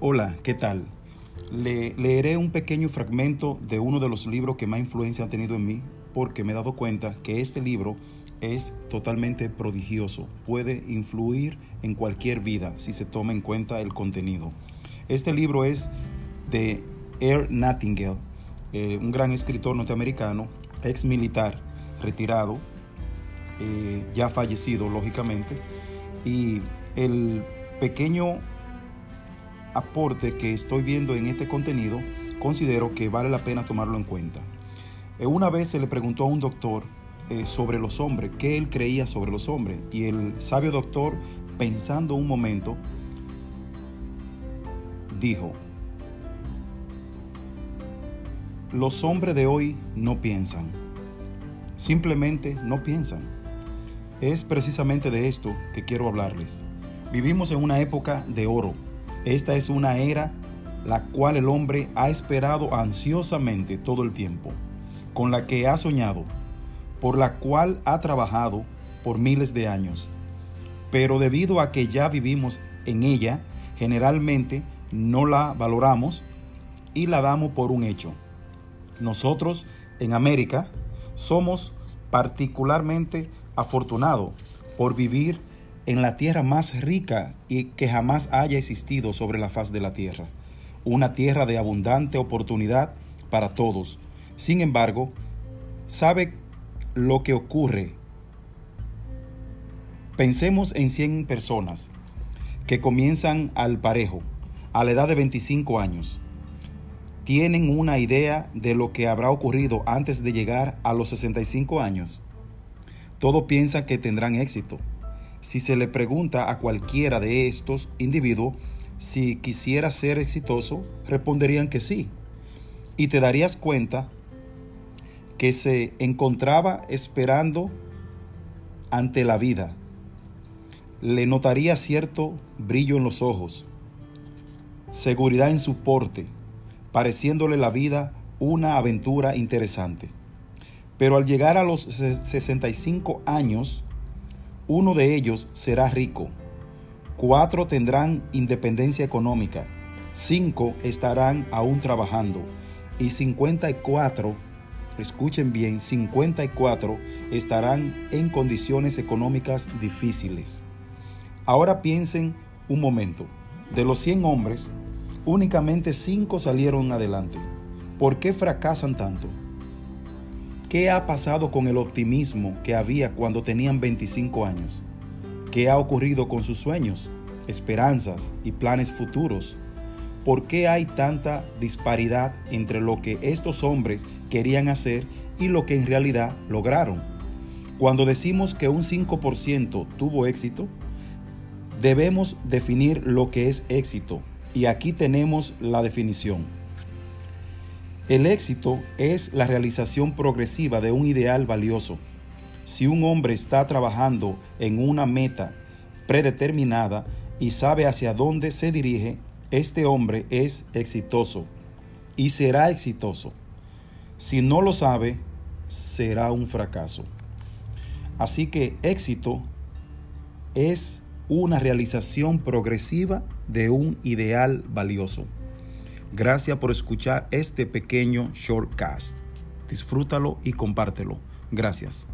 Hola, ¿qué tal? Le, leeré un pequeño fragmento de uno de los libros que más influencia ha tenido en mí porque me he dado cuenta que este libro es totalmente prodigioso, puede influir en cualquier vida si se toma en cuenta el contenido. Este libro es de Air Nightingale, eh, un gran escritor norteamericano, ex militar, retirado, eh, ya fallecido lógicamente, y el pequeño aporte que estoy viendo en este contenido, considero que vale la pena tomarlo en cuenta. Eh, una vez se le preguntó a un doctor eh, sobre los hombres, qué él creía sobre los hombres, y el sabio doctor, pensando un momento, dijo, los hombres de hoy no piensan, simplemente no piensan. Es precisamente de esto que quiero hablarles. Vivimos en una época de oro, esta es una era la cual el hombre ha esperado ansiosamente todo el tiempo, con la que ha soñado, por la cual ha trabajado por miles de años. Pero debido a que ya vivimos en ella, generalmente no la valoramos y la damos por un hecho. Nosotros en América somos particularmente afortunados por vivir en la tierra más rica y que jamás haya existido sobre la faz de la tierra, una tierra de abundante oportunidad para todos. Sin embargo, ¿sabe lo que ocurre? Pensemos en 100 personas que comienzan al parejo, a la edad de 25 años. ¿Tienen una idea de lo que habrá ocurrido antes de llegar a los 65 años? Todos piensan que tendrán éxito si se le pregunta a cualquiera de estos individuos si quisiera ser exitoso, responderían que sí. Y te darías cuenta que se encontraba esperando ante la vida. Le notaría cierto brillo en los ojos, seguridad en su porte, pareciéndole la vida una aventura interesante. Pero al llegar a los 65 años, uno de ellos será rico, cuatro tendrán independencia económica, cinco estarán aún trabajando y 54, escuchen bien, 54 estarán en condiciones económicas difíciles. Ahora piensen un momento, de los 100 hombres, únicamente 5 salieron adelante. ¿Por qué fracasan tanto? ¿Qué ha pasado con el optimismo que había cuando tenían 25 años? ¿Qué ha ocurrido con sus sueños, esperanzas y planes futuros? ¿Por qué hay tanta disparidad entre lo que estos hombres querían hacer y lo que en realidad lograron? Cuando decimos que un 5% tuvo éxito, debemos definir lo que es éxito. Y aquí tenemos la definición. El éxito es la realización progresiva de un ideal valioso. Si un hombre está trabajando en una meta predeterminada y sabe hacia dónde se dirige, este hombre es exitoso y será exitoso. Si no lo sabe, será un fracaso. Así que éxito es una realización progresiva de un ideal valioso. Gracias por escuchar este pequeño shortcast. Disfrútalo y compártelo. Gracias.